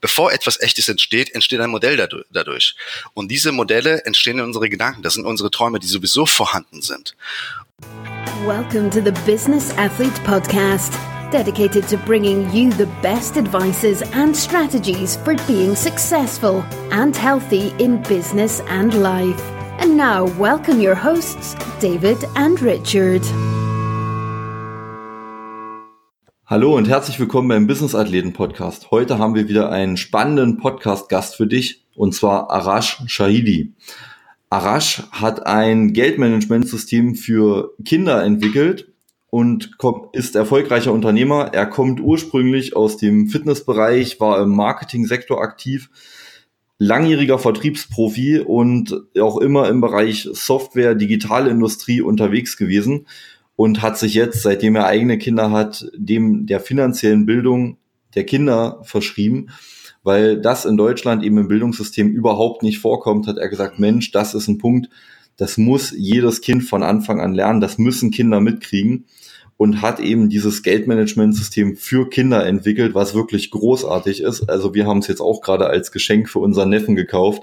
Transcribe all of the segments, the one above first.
bevor etwas Echtes entsteht, entsteht ein Modell dadurch. Und diese Modelle entstehen in unsere Gedanken. Das sind unsere Träume, die sowieso vorhanden sind. Welcome to the Business Athlete Podcast, dedicated to bringing you the best advices and strategies for being successful and healthy in business and life. And now, welcome your hosts, David and Richard. Hallo und herzlich willkommen beim Business Athleten Podcast. Heute haben wir wieder einen spannenden Podcast-Gast für dich und zwar Arash Shahidi. Arash hat ein Geldmanagementsystem für Kinder entwickelt und ist erfolgreicher Unternehmer. Er kommt ursprünglich aus dem Fitnessbereich, war im Marketingsektor aktiv, langjähriger Vertriebsprofi und auch immer im Bereich Software, Digitalindustrie unterwegs gewesen und hat sich jetzt, seitdem er eigene Kinder hat, dem der finanziellen Bildung der Kinder verschrieben, weil das in Deutschland eben im Bildungssystem überhaupt nicht vorkommt, hat er gesagt, Mensch, das ist ein Punkt, das muss jedes Kind von Anfang an lernen, das müssen Kinder mitkriegen und hat eben dieses Geldmanagementsystem für Kinder entwickelt, was wirklich großartig ist. Also wir haben es jetzt auch gerade als Geschenk für unseren Neffen gekauft.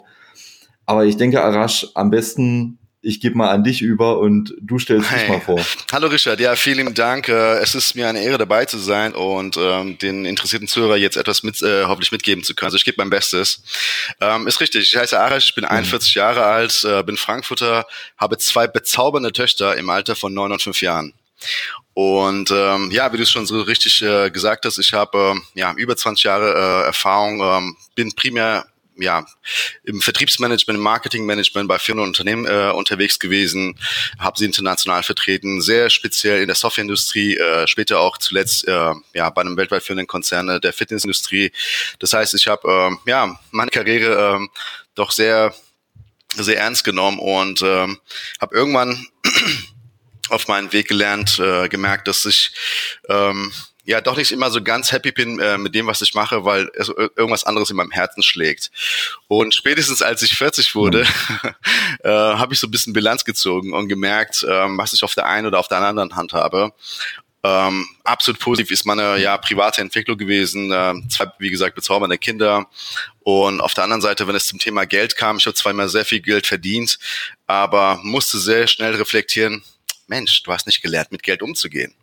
Aber ich denke, Arash, am besten ich gebe mal an dich über und du stellst hey. dich mal vor. Hallo Richard, ja, vielen Dank. Äh, es ist mir eine Ehre dabei zu sein und ähm, den interessierten Zuhörer jetzt etwas mit, äh, hoffentlich mitgeben zu können. Also ich gebe mein Bestes. Ähm, ist richtig, ich heiße Arash, ich bin 41 mhm. Jahre alt, äh, bin Frankfurter, habe zwei bezaubernde Töchter im Alter von neun und fünf Jahren. Und ähm, ja, wie du es schon so richtig äh, gesagt hast, ich habe äh, ja über 20 Jahre äh, Erfahrung, ähm, bin primär ja, im Vertriebsmanagement, im Marketingmanagement bei Firmen und Unternehmen äh, unterwegs gewesen, habe sie international vertreten, sehr speziell in der Softwareindustrie, äh, später auch zuletzt äh, ja bei einem weltweit führenden Konzern äh, der Fitnessindustrie. Das heißt, ich habe äh, ja meine Karriere äh, doch sehr sehr ernst genommen und äh, habe irgendwann auf meinen Weg gelernt, äh, gemerkt, dass ich ähm, ja doch nicht immer so ganz happy bin äh, mit dem, was ich mache, weil es irgendwas anderes in meinem Herzen schlägt. Und spätestens als ich 40 wurde, mhm. äh, habe ich so ein bisschen Bilanz gezogen und gemerkt, ähm, was ich auf der einen oder auf der anderen Hand habe. Ähm, absolut positiv ist meine ja private Entwicklung gewesen. Äh, zwei, wie gesagt, bezaubernde Kinder. Und auf der anderen Seite, wenn es zum Thema Geld kam, ich habe immer sehr viel Geld verdient, aber musste sehr schnell reflektieren, Mensch, du hast nicht gelernt, mit Geld umzugehen.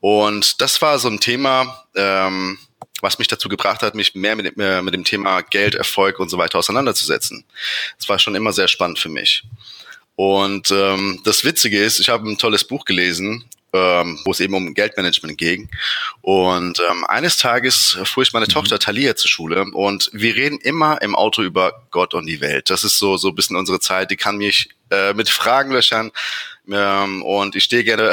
Und das war so ein Thema, ähm, was mich dazu gebracht hat, mich mehr mit, äh, mit dem Thema Geld, Erfolg und so weiter auseinanderzusetzen. Das war schon immer sehr spannend für mich. Und ähm, das Witzige ist, ich habe ein tolles Buch gelesen, ähm, wo es eben um Geldmanagement ging. Und ähm, eines Tages fuhr ich meine mhm. Tochter Thalia zur Schule und wir reden immer im Auto über Gott und die Welt. Das ist so so ein bisschen unsere Zeit. Die kann mich äh, mit Fragen löchern ähm, und ich stehe gerne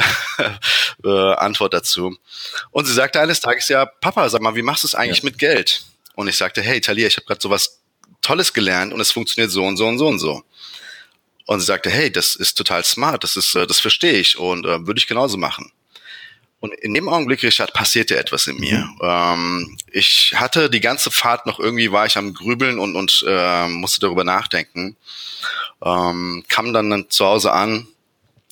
äh, Antwort dazu. Und sie sagte eines Tages, ja, Papa, sag mal, wie machst du es eigentlich ja. mit Geld? Und ich sagte, hey, Talia, ich habe gerade sowas Tolles gelernt und es funktioniert so und so und so und so. Und sie sagte, hey, das ist total smart, das ist, äh, das verstehe ich und äh, würde ich genauso machen. Und in dem Augenblick, Richard, passierte etwas in mir. Mhm. Ähm, ich hatte die ganze Fahrt noch irgendwie, war ich am Grübeln und, und äh, musste darüber nachdenken. Ähm, kam dann, dann zu Hause an,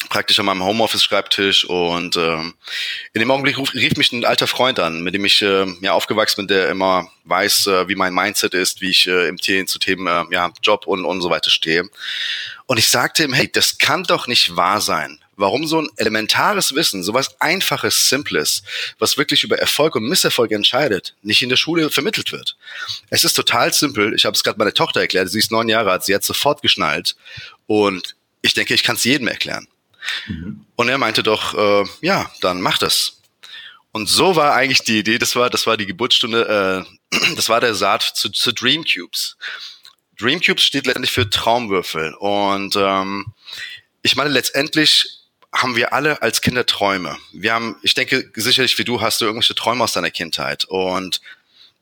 praktisch an meinem Homeoffice-Schreibtisch und ähm, in dem Augenblick rief, rief mich ein alter Freund an, mit dem ich äh, ja aufgewachsen bin, der immer weiß, äh, wie mein Mindset ist, wie ich äh, im Themen zu Themen äh, ja Job und und so weiter stehe. Und ich sagte ihm, hey, das kann doch nicht wahr sein. Warum so ein elementares Wissen, sowas einfaches, simples, was wirklich über Erfolg und Misserfolg entscheidet, nicht in der Schule vermittelt wird? Es ist total simpel. Ich habe es gerade meiner Tochter erklärt. Sie ist neun Jahre alt. Sie hat sofort geschnallt. Und ich denke, ich kann es jedem erklären. Mhm. Und er meinte doch, äh, ja, dann mach das. Und so war eigentlich die Idee, das war, das war die Geburtsstunde, äh, das war der Saat zu, zu Dream Cubes. Dream Cubes steht letztendlich für Traumwürfel. Und ähm, ich meine, letztendlich haben wir alle als Kinder Träume. Wir haben, ich denke, sicherlich wie du hast du irgendwelche Träume aus deiner Kindheit. Und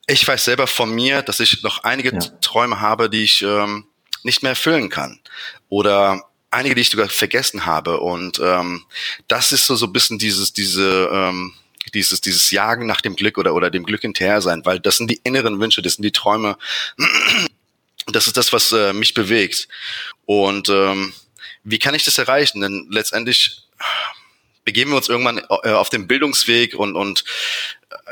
ich weiß selber von mir, dass ich noch einige ja. Träume habe, die ich ähm, nicht mehr erfüllen kann. Oder einige, die ich sogar vergessen habe. Und ähm, das ist so so ein bisschen dieses diese ähm, dieses dieses Jagen nach dem Glück oder oder dem Glück hinterher sein, weil das sind die inneren Wünsche, das sind die Träume. Das ist das, was äh, mich bewegt. Und ähm, wie kann ich das erreichen? Denn letztendlich begeben wir uns irgendwann äh, auf den Bildungsweg und und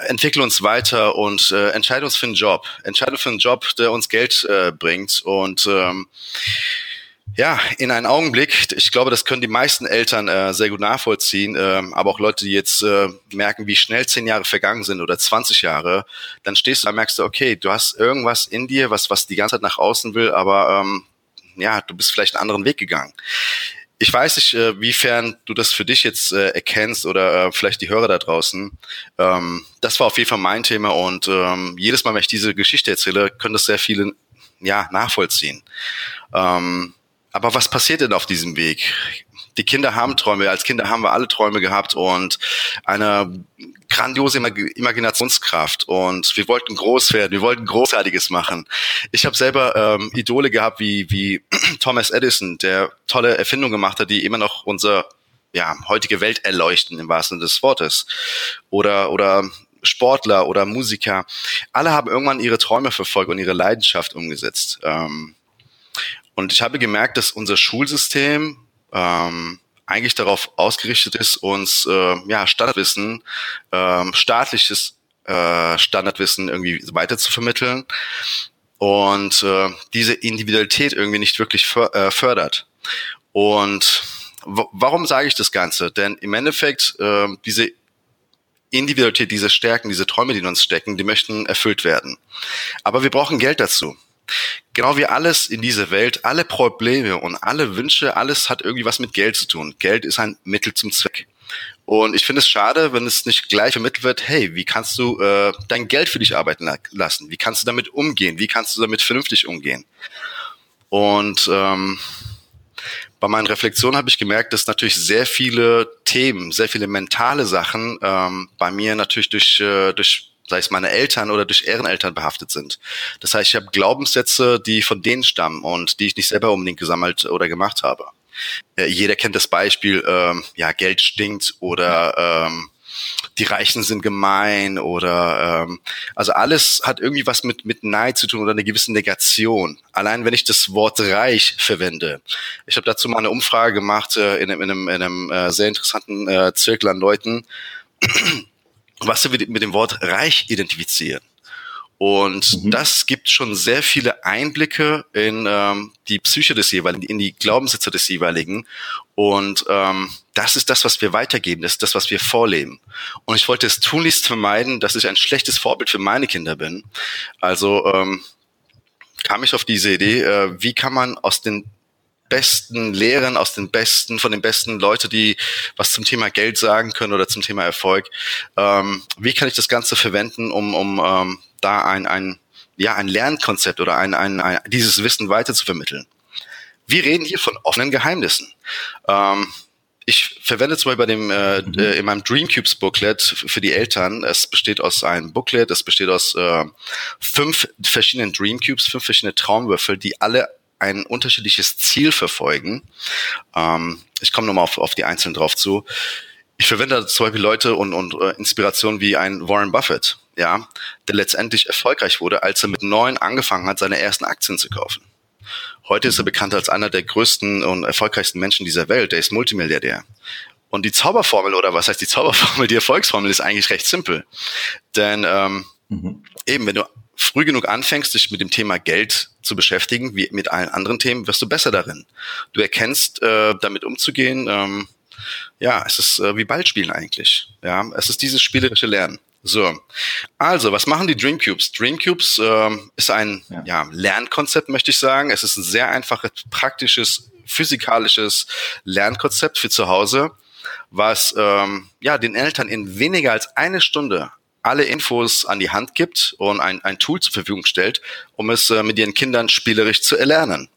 entwickeln uns weiter und äh, entscheiden uns für einen Job. Entscheiden für einen Job, der uns Geld äh, bringt. Und ähm, ja, in einem Augenblick, ich glaube, das können die meisten Eltern äh, sehr gut nachvollziehen, äh, aber auch Leute, die jetzt äh, merken, wie schnell zehn Jahre vergangen sind oder 20 Jahre, dann stehst du da, merkst du, okay, du hast irgendwas in dir, was, was die ganze Zeit nach außen will, aber ähm, ja, du bist vielleicht einen anderen Weg gegangen. Ich weiß nicht, äh, wiefern du das für dich jetzt äh, erkennst oder äh, vielleicht die Hörer da draußen. Ähm, das war auf jeden Fall mein Thema und ähm, jedes Mal, wenn ich diese Geschichte erzähle, können das sehr viele ja, nachvollziehen. Ähm, aber was passiert denn auf diesem Weg? Die Kinder haben Träume, als Kinder haben wir alle Träume gehabt und eine grandiose Imaginationskraft und wir wollten groß werden, wir wollten Großartiges machen. Ich habe selber ähm, Idole gehabt wie, wie Thomas Edison, der tolle Erfindungen gemacht hat, die immer noch unsere ja, heutige Welt erleuchten im wahrsten Sinne des Wortes. Oder, oder Sportler oder Musiker. Alle haben irgendwann ihre Träume verfolgt und ihre Leidenschaft umgesetzt. Ähm, und ich habe gemerkt, dass unser Schulsystem ähm, eigentlich darauf ausgerichtet ist, uns äh, ja, Standardwissen, ähm, staatliches äh, Standardwissen irgendwie weiter zu vermitteln und äh, diese Individualität irgendwie nicht wirklich äh, fördert. Und warum sage ich das Ganze? Denn im Endeffekt äh, diese Individualität, diese Stärken, diese Träume, die in uns stecken, die möchten erfüllt werden. Aber wir brauchen Geld dazu. Genau wie alles in dieser Welt, alle Probleme und alle Wünsche, alles hat irgendwie was mit Geld zu tun. Geld ist ein Mittel zum Zweck. Und ich finde es schade, wenn es nicht gleich vermittelt wird, hey, wie kannst du äh, dein Geld für dich arbeiten lassen? Wie kannst du damit umgehen? Wie kannst du damit vernünftig umgehen? Und ähm, bei meinen Reflexionen habe ich gemerkt, dass natürlich sehr viele Themen, sehr viele mentale Sachen ähm, bei mir natürlich durch, äh, durch sei es meine Eltern oder durch Ehreneltern behaftet sind. Das heißt, ich habe Glaubenssätze, die von denen stammen und die ich nicht selber unbedingt gesammelt oder gemacht habe. Äh, jeder kennt das Beispiel, ähm, ja, Geld stinkt oder ähm, die Reichen sind gemein oder ähm, also alles hat irgendwie was mit mit Neid zu tun oder eine gewisse Negation. Allein wenn ich das Wort reich verwende. Ich habe dazu mal eine Umfrage gemacht äh, in, in, einem, in einem äh, sehr interessanten äh, Zirkel an Leuten was wir mit dem Wort reich identifizieren. Und mhm. das gibt schon sehr viele Einblicke in ähm, die Psyche des jeweiligen, in die Glaubenssätze des jeweiligen. Und ähm, das ist das, was wir weitergeben, das ist das, was wir vorleben. Und ich wollte es tunlichst vermeiden, dass ich ein schlechtes Vorbild für meine Kinder bin. Also ähm, kam ich auf diese Idee, äh, wie kann man aus den besten Lehren, aus den besten, von den besten Leute, die was zum Thema Geld sagen können oder zum Thema Erfolg. Ähm, wie kann ich das Ganze verwenden, um, um ähm, da ein, ein, ja, ein Lernkonzept oder ein, ein, ein, dieses Wissen weiter zu vermitteln? Wir reden hier von offenen Geheimnissen. Ähm, ich verwende zum Beispiel bei dem äh, mhm. äh, in meinem Dreamcubes Booklet für die Eltern. Es besteht aus einem Booklet, es besteht aus äh, fünf verschiedenen Dreamcubes, fünf verschiedene Traumwürfel, die alle ein unterschiedliches Ziel verfolgen. Ähm, ich komme nochmal auf, auf die Einzelnen drauf zu. Ich verwende zum Beispiel Leute und, und äh, Inspirationen wie ein Warren Buffett, ja, der letztendlich erfolgreich wurde, als er mit neun angefangen hat, seine ersten Aktien zu kaufen. Heute ist er bekannt als einer der größten und erfolgreichsten Menschen dieser Welt. Der ist Multimilliardär. Und die Zauberformel, oder was heißt die Zauberformel, die Erfolgsformel ist eigentlich recht simpel. Denn ähm, mhm. eben, wenn du früh genug anfängst, dich mit dem Thema Geld zu beschäftigen, wie mit allen anderen Themen, wirst du besser darin. Du erkennst, äh, damit umzugehen. Ähm, ja, es ist äh, wie Ballspielen eigentlich. Ja, es ist dieses spielerische Lernen. So, also was machen die Dreamcubes? Dreamcubes äh, ist ein ja. ja. Lernkonzept, möchte ich sagen. Es ist ein sehr einfaches, praktisches, physikalisches Lernkonzept für zu Hause, was ähm, ja den Eltern in weniger als eine Stunde alle Infos an die Hand gibt und ein, ein Tool zur Verfügung stellt, um es äh, mit ihren Kindern spielerisch zu erlernen.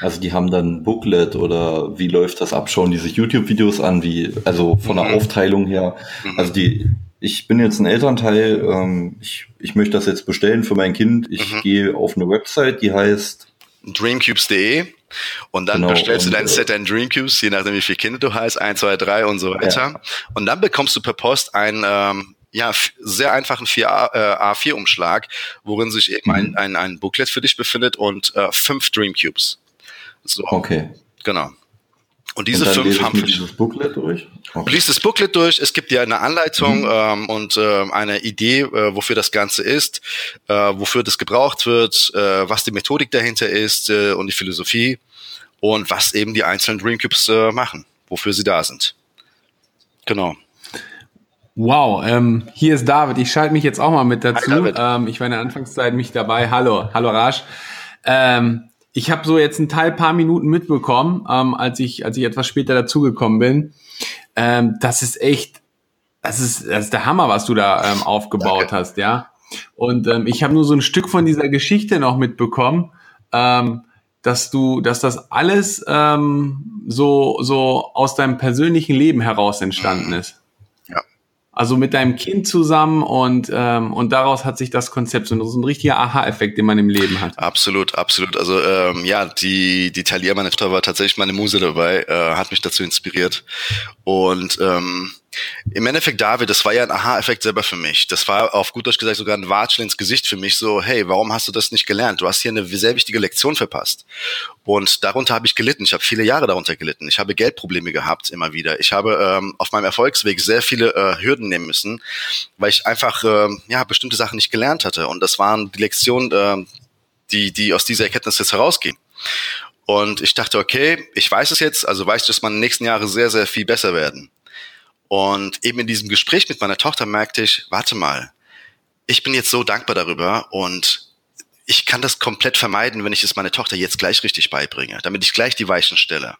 Also die haben dann Booklet oder wie läuft das ab? Schauen diese YouTube-Videos an, wie, also von der mhm. Aufteilung her. Mhm. Also die, ich bin jetzt ein Elternteil, ähm, ich, ich möchte das jetzt bestellen für mein Kind. Ich mhm. gehe auf eine Website, die heißt dreamcubes.de und dann genau, bestellst du dein äh, Set an Dreamcubes, je nachdem wie viele Kinder du hast, 1, 2, 3 und so weiter. Ja. Und dann bekommst du per Post ein ähm, ja, sehr einfachen 4A, äh, A4-Umschlag, worin sich eben ein, mhm. ein, ein Booklet für dich befindet und äh, fünf Dream Cubes. So, okay. Genau. Und diese und fünf haben für dieses Booklet durch. Okay. Liest das Booklet durch. Es gibt ja eine Anleitung mhm. ähm, und äh, eine Idee, äh, wofür das Ganze ist, äh, wofür das gebraucht wird, äh, was die Methodik dahinter ist äh, und die Philosophie und was eben die einzelnen Dreamcubes äh, machen, wofür sie da sind. Genau. Wow, ähm, hier ist David. Ich schalte mich jetzt auch mal mit dazu. Hi, ähm, ich war in der Anfangszeit mich dabei. Hallo, hallo Rasch. Ähm, ich habe so jetzt ein Teil paar Minuten mitbekommen, ähm, als ich als ich etwas später dazugekommen bin. Ähm, das ist echt, das ist das ist der Hammer, was du da ähm, aufgebaut Danke. hast, ja. Und ähm, ich habe nur so ein Stück von dieser Geschichte noch mitbekommen, ähm, dass du, dass das alles ähm, so so aus deinem persönlichen Leben heraus entstanden mhm. ist. Also mit deinem Kind zusammen und, ähm, und daraus hat sich das Konzept, so ein richtiger Aha-Effekt, den man im Leben hat. Absolut, absolut. Also ähm, ja, die, die Talia, meine Tochter, war tatsächlich meine Muse dabei, äh, hat mich dazu inspiriert. Und ähm, im Endeffekt, David, das war ja ein Aha-Effekt selber für mich. Das war auf gut Deutsch gesagt sogar ein Watschel ins Gesicht für mich. So, hey, warum hast du das nicht gelernt? Du hast hier eine sehr wichtige Lektion verpasst. Und darunter habe ich gelitten. Ich habe viele Jahre darunter gelitten. Ich habe Geldprobleme gehabt immer wieder. Ich habe ähm, auf meinem Erfolgsweg sehr viele äh, Hürden nehmen müssen, weil ich einfach äh, ja bestimmte Sachen nicht gelernt hatte. Und das waren die Lektionen, äh, die die aus dieser Erkenntnis jetzt herausgehen. Und ich dachte, okay, ich weiß es jetzt, also weiß ich, dass meine nächsten Jahre sehr, sehr viel besser werden. Und eben in diesem Gespräch mit meiner Tochter merkte ich, warte mal, ich bin jetzt so dankbar darüber und ich kann das komplett vermeiden, wenn ich es meiner Tochter jetzt gleich richtig beibringe, damit ich gleich die Weichen stelle.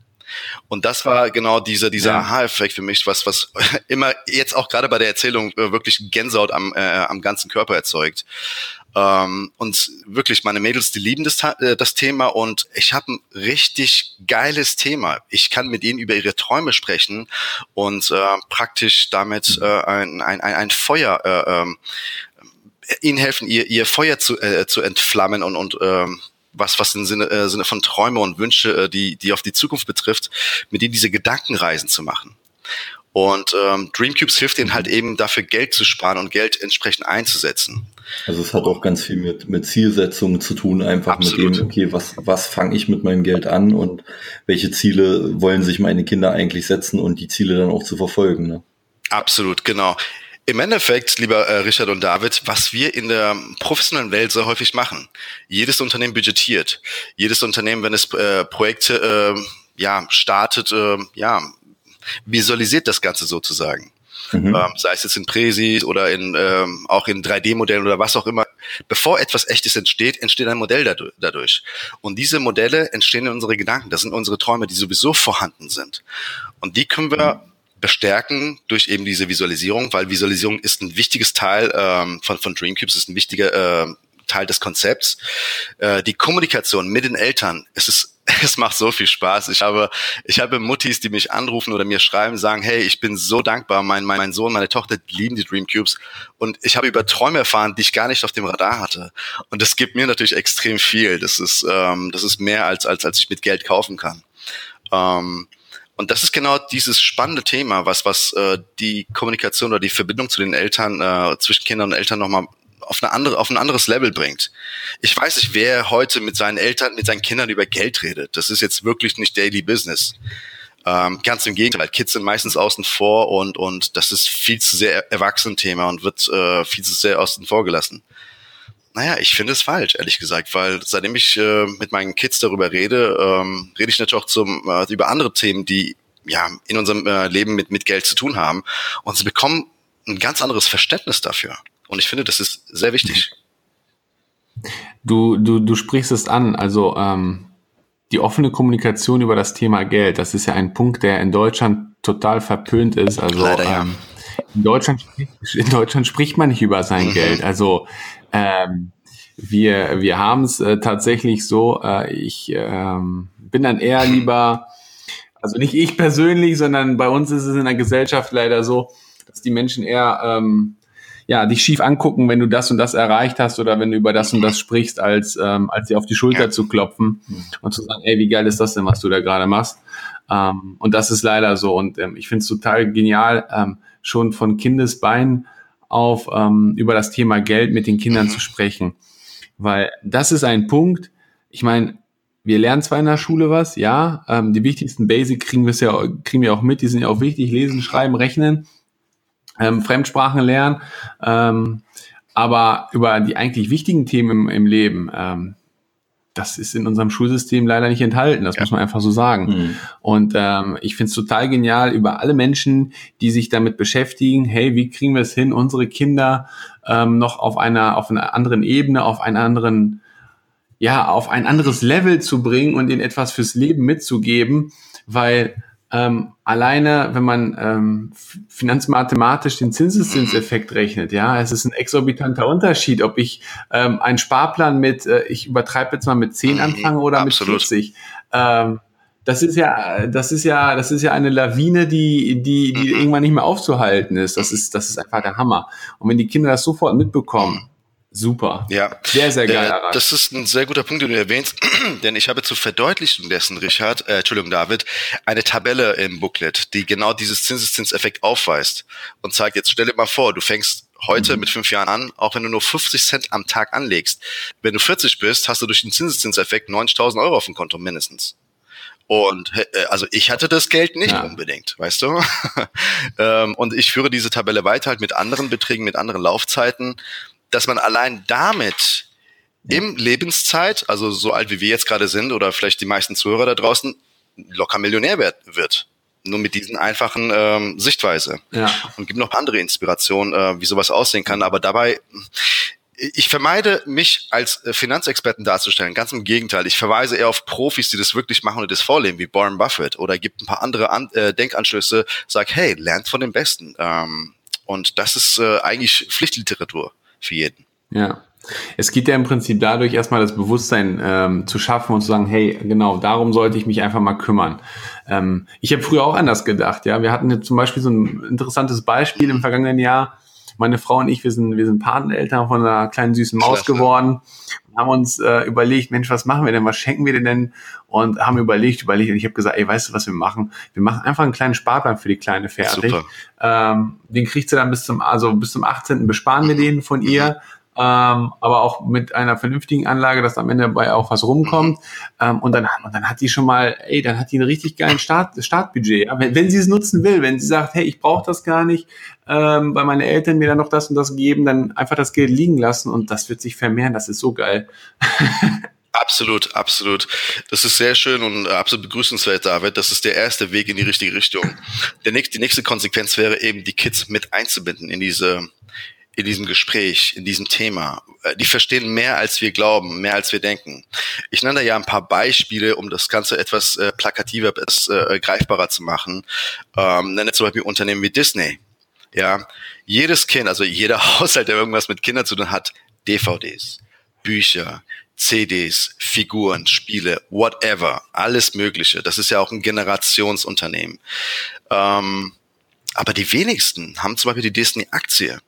Und das war genau dieser dieser ja. Aha-Effekt für mich, was was immer jetzt auch gerade bei der Erzählung äh, wirklich Gänsehaut am äh, am ganzen Körper erzeugt. Ähm, und wirklich, meine Mädels, die lieben das, äh, das Thema und ich habe ein richtig geiles Thema. Ich kann mit ihnen über ihre Träume sprechen und äh, praktisch damit äh, ein, ein, ein Feuer äh, äh, ihnen helfen, ihr, ihr Feuer zu, äh, zu entflammen und, und äh, was, was im Sinne, äh, Sinne von Träume und Wünsche, äh, die, die auf die Zukunft betrifft, mit ihnen diese Gedankenreisen zu machen. Und ähm, Dreamcubes hilft ihnen halt eben dafür Geld zu sparen und Geld entsprechend einzusetzen. Also es hat auch ganz viel mit, mit Zielsetzungen zu tun, einfach Absolut. mit dem, okay, was, was fange ich mit meinem Geld an und welche Ziele wollen sich meine Kinder eigentlich setzen und die Ziele dann auch zu verfolgen. Ne? Absolut, genau. Im Endeffekt, lieber äh, Richard und David, was wir in der professionellen Welt sehr häufig machen, jedes Unternehmen budgetiert, jedes Unternehmen, wenn es äh, Projekte äh, ja startet, äh, ja visualisiert das Ganze sozusagen. Mhm. Ähm, sei es jetzt in Präsis oder in ähm, auch in 3D-Modellen oder was auch immer. Bevor etwas Echtes entsteht, entsteht ein Modell dadurch. Und diese Modelle entstehen in unsere Gedanken. Das sind unsere Träume, die sowieso vorhanden sind. Und die können wir mhm. Bestärken durch eben diese Visualisierung, weil Visualisierung ist ein wichtiges Teil ähm, von, von Dreamcubes, ist ein wichtiger äh, Teil des Konzepts. Äh, die Kommunikation mit den Eltern, es ist es macht so viel Spaß. Ich habe, ich habe Muttis, die mich anrufen oder mir schreiben, sagen, hey, ich bin so dankbar. Mein, mein, mein Sohn, meine Tochter lieben die Dream Cubes. Und ich habe über Träume erfahren, die ich gar nicht auf dem Radar hatte. Und das gibt mir natürlich extrem viel. Das ist, ähm, das ist mehr als, als, als ich mit Geld kaufen kann. Ähm, und das ist genau dieses spannende Thema, was, was äh, die Kommunikation oder die Verbindung zu den Eltern, äh, zwischen Kindern und Eltern nochmal auf, eine andere, auf ein anderes Level bringt. Ich weiß nicht, wer heute mit seinen Eltern, mit seinen Kindern über Geld redet. Das ist jetzt wirklich nicht Daily Business. Ähm, ganz im Gegenteil, Kids sind meistens außen vor und, und das ist viel zu sehr erwachsen Thema und wird äh, viel zu sehr außen vor gelassen. Naja, ich finde es falsch, ehrlich gesagt, weil seitdem ich äh, mit meinen Kids darüber rede, ähm, rede ich natürlich auch zum, äh, über andere Themen, die ja in unserem äh, Leben mit, mit Geld zu tun haben. Und sie bekommen ein ganz anderes Verständnis dafür. Und ich finde, das ist sehr wichtig. Du, du, du sprichst es an, also ähm, die offene Kommunikation über das Thema Geld, das ist ja ein Punkt, der in Deutschland total verpönt ist. Also Leider, ja. ähm, in, Deutschland, in Deutschland spricht man nicht über sein mhm. Geld. Also ähm, wir, wir haben es äh, tatsächlich so, äh, ich ähm, bin dann eher lieber, also nicht ich persönlich, sondern bei uns ist es in der Gesellschaft leider so, dass die Menschen eher ähm, ja, dich schief angucken, wenn du das und das erreicht hast oder wenn du über das und das sprichst, als, ähm, als dir auf die Schulter ja. zu klopfen und zu sagen, ey, wie geil ist das denn, was du da gerade machst? Ähm, und das ist leider so. Und ähm, ich finde es total genial, ähm, schon von Kindesbein auf ähm, über das Thema Geld mit den Kindern mhm. zu sprechen. Weil das ist ein Punkt, ich meine, wir lernen zwar in der Schule was, ja, ähm, die wichtigsten Basic kriegen wir ja, kriegen wir auch mit, die sind ja auch wichtig, lesen, schreiben, rechnen, ähm, Fremdsprachen lernen, ähm, aber über die eigentlich wichtigen Themen im, im Leben, ähm, das ist in unserem Schulsystem leider nicht enthalten, das ja. muss man einfach so sagen. Mhm. Und ähm, ich finde es total genial über alle Menschen, die sich damit beschäftigen, hey, wie kriegen wir es hin, unsere Kinder ähm, noch auf einer, auf einer anderen Ebene, auf einen anderen ja, auf ein anderes Level zu bringen und ihnen etwas fürs Leben mitzugeben, weil ähm, alleine, wenn man ähm, finanzmathematisch den Zinseszinseffekt rechnet, ja, es ist ein exorbitanter Unterschied, ob ich ähm, einen Sparplan mit, äh, ich übertreibe jetzt mal mit 10 mhm, anfange oder Absolut. mit 40. Ähm, das ist ja, das ist ja, das ist ja eine Lawine, die, die, die mhm. irgendwann nicht mehr aufzuhalten ist. Das ist, das ist einfach der Hammer. Und wenn die Kinder das sofort mitbekommen, Super. Ja. Sehr, sehr geil. Äh, das ist ein sehr guter Punkt, den du erwähnst, denn ich habe zur Verdeutlichung dessen, Richard, äh, Entschuldigung, David, eine Tabelle im Booklet, die genau dieses Zinseszinseffekt aufweist und zeigt, jetzt stell dir mal vor, du fängst heute mhm. mit fünf Jahren an, auch wenn du nur 50 Cent am Tag anlegst. Wenn du 40 bist, hast du durch den Zinseszinseffekt 90.000 Euro auf dem Konto mindestens. Und äh, also ich hatte das Geld nicht ja. unbedingt, weißt du? Ähm, und ich führe diese Tabelle weiter halt mit anderen Beträgen, mit anderen Laufzeiten dass man allein damit im Lebenszeit, also so alt wie wir jetzt gerade sind oder vielleicht die meisten Zuhörer da draußen, locker Millionär wird. Nur mit diesen einfachen ähm, Sichtweise. Ja. Und gibt noch andere Inspirationen, äh, wie sowas aussehen kann. Aber dabei, ich vermeide mich als äh, Finanzexperten darzustellen. Ganz im Gegenteil. Ich verweise eher auf Profis, die das wirklich machen und das vorleben, wie Warren Buffett. Oder gibt ein paar andere An äh, Denkanstöße, sag, hey, lernt von den Besten. Ähm, und das ist äh, eigentlich Pflichtliteratur für jeden. Ja. Es geht ja im Prinzip dadurch, erstmal das Bewusstsein ähm, zu schaffen und zu sagen, hey, genau, darum sollte ich mich einfach mal kümmern. Ähm, ich habe früher auch anders gedacht, ja. Wir hatten jetzt zum Beispiel so ein interessantes Beispiel im vergangenen Jahr. Meine Frau und ich, wir sind, wir sind Pateneltern von einer kleinen süßen Maus Klasse. geworden haben uns äh, überlegt, Mensch, was machen wir denn, was schenken wir denn und haben überlegt, überlegt und ich habe gesagt, ey, weißt du, was wir machen? Wir machen einfach einen kleinen Sparplan für die kleine fertig. Super. Ähm, den kriegt sie dann bis zum, also bis zum 18. besparen wir den von ihr ähm, aber auch mit einer vernünftigen Anlage, dass am Ende dabei auch was rumkommt. Ähm, und, dann, und dann hat die schon mal, ey, dann hat die einen richtig geilen Start, Startbudget. Wenn, wenn sie es nutzen will, wenn sie sagt, hey, ich brauche das gar nicht, ähm, weil meine Eltern mir dann noch das und das geben, dann einfach das Geld liegen lassen und das wird sich vermehren. Das ist so geil. Absolut, absolut. Das ist sehr schön und absolut begrüßenswert, David. Das ist der erste Weg in die richtige Richtung. Der nächste, die nächste Konsequenz wäre eben, die Kids mit einzubinden in diese, in diesem Gespräch, in diesem Thema. Äh, die verstehen mehr, als wir glauben, mehr, als wir denken. Ich nenne da ja ein paar Beispiele, um das Ganze etwas äh, plakativer, etwas äh, greifbarer zu machen. Ähm, nenne zum Beispiel Unternehmen wie Disney. Ja, jedes Kind, also jeder Haushalt, der irgendwas mit Kindern zu tun hat, DVDs, Bücher, CDs, Figuren, Spiele, whatever, alles Mögliche. Das ist ja auch ein Generationsunternehmen. Ähm, aber die wenigsten haben zum Beispiel die Disney-Aktie.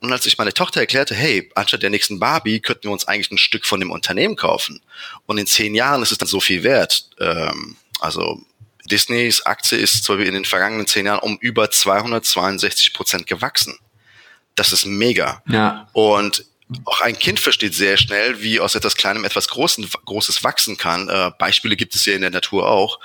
Und als ich meine Tochter erklärte, hey, anstatt der nächsten Barbie könnten wir uns eigentlich ein Stück von dem Unternehmen kaufen. Und in zehn Jahren ist es dann so viel wert. Ähm, also Disneys Aktie ist zwar in den vergangenen zehn Jahren um über 262 Prozent gewachsen. Das ist mega. Ja. Und auch ein Kind versteht sehr schnell, wie aus etwas Kleinem etwas Großen, Großes wachsen kann. Äh, Beispiele gibt es ja in der Natur auch.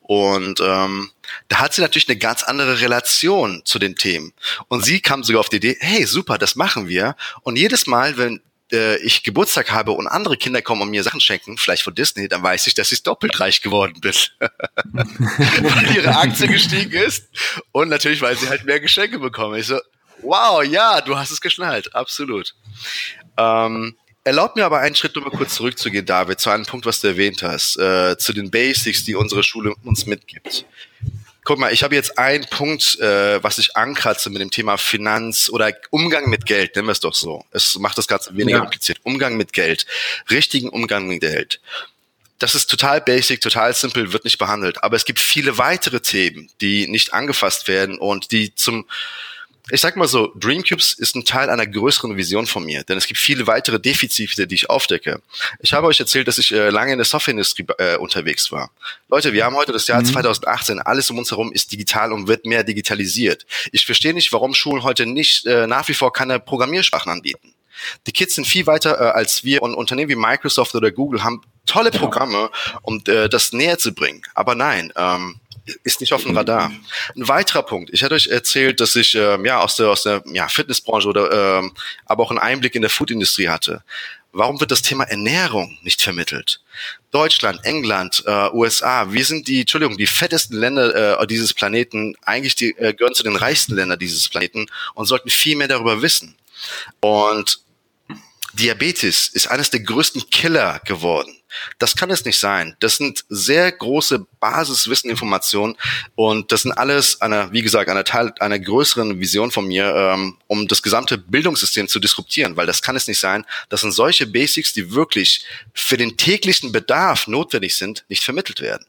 Und ähm, da hat sie natürlich eine ganz andere Relation zu den Themen. Und sie kam sogar auf die Idee, hey, super, das machen wir. Und jedes Mal, wenn äh, ich Geburtstag habe und andere Kinder kommen und mir Sachen schenken, vielleicht von Disney, dann weiß ich, dass ich doppelt reich geworden bin. weil ihre Aktie gestiegen ist und natürlich, weil sie halt mehr Geschenke bekommen. Ich so, wow, ja, du hast es geschnallt, absolut. Ähm, Erlaubt mir aber einen Schritt nochmal kurz zurückzugehen, David, zu einem Punkt, was du erwähnt hast, äh, zu den Basics, die unsere Schule uns mitgibt. Guck mal, ich habe jetzt einen Punkt, äh, was ich ankratze mit dem Thema Finanz oder Umgang mit Geld, nennen wir es doch so. Es macht das Ganze weniger ja. kompliziert. Umgang mit Geld, richtigen Umgang mit Geld. Das ist total basic, total simpel, wird nicht behandelt. Aber es gibt viele weitere Themen, die nicht angefasst werden und die zum ich sag mal so, Dreamcubes ist ein Teil einer größeren Vision von mir, denn es gibt viele weitere Defizite, die ich aufdecke. Ich habe euch erzählt, dass ich äh, lange in der Softwareindustrie äh, unterwegs war. Leute, wir haben heute das Jahr mhm. 2018, alles um uns herum ist digital und wird mehr digitalisiert. Ich verstehe nicht, warum Schulen heute nicht äh, nach wie vor keine Programmiersprachen anbieten. Die Kids sind viel weiter äh, als wir und Unternehmen wie Microsoft oder Google haben tolle Programme, um äh, das näher zu bringen. Aber nein, ähm, ist nicht auf dem Radar. Ein weiterer Punkt. Ich hatte euch erzählt, dass ich ähm, ja aus der aus der ja, Fitnessbranche oder ähm, aber auch einen Einblick in der Foodindustrie hatte. Warum wird das Thema Ernährung nicht vermittelt? Deutschland, England, äh, USA, wir sind die, Entschuldigung, die fettesten Länder äh, dieses Planeten, eigentlich die, äh, gehören zu den reichsten Ländern dieses Planeten und sollten viel mehr darüber wissen. Und Diabetes ist eines der größten Killer geworden. Das kann es nicht sein. Das sind sehr große Basiswisseninformationen und das sind alles eine, wie gesagt, eine Teil einer größeren Vision von mir, ähm, um das gesamte Bildungssystem zu disruptieren, weil das kann es nicht sein. Das sind solche Basics, die wirklich für den täglichen Bedarf notwendig sind, nicht vermittelt werden.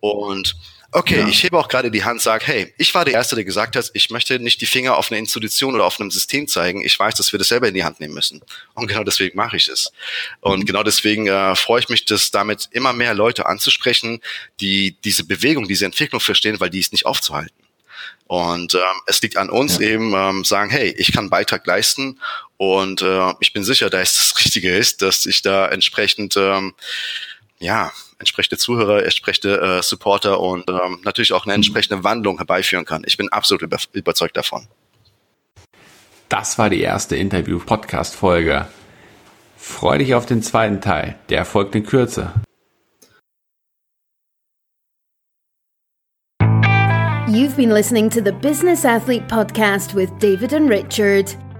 Und Okay, ja. ich hebe auch gerade die Hand, sage, hey, ich war der Erste, der gesagt hat, ich möchte nicht die Finger auf eine Institution oder auf einem System zeigen. Ich weiß, dass wir das selber in die Hand nehmen müssen. Und genau deswegen mache ich es. Und mhm. genau deswegen äh, freue ich mich, das damit immer mehr Leute anzusprechen, die diese Bewegung, diese Entwicklung verstehen, weil die ist nicht aufzuhalten. Und ähm, es liegt an uns ja. eben ähm, sagen, hey, ich kann einen Beitrag leisten und äh, ich bin sicher, dass das Richtige ist, dass ich da entsprechend ähm, ja entsprechende Zuhörer, entsprechende äh, Supporter und ähm, natürlich auch eine mhm. entsprechende Wandlung herbeiführen kann. Ich bin absolut über, überzeugt davon. Das war die erste Interview-Podcast-Folge. Freue dich auf den zweiten Teil. Der folgt in Kürze. You've been listening to the Business Athlete Podcast with David and Richard.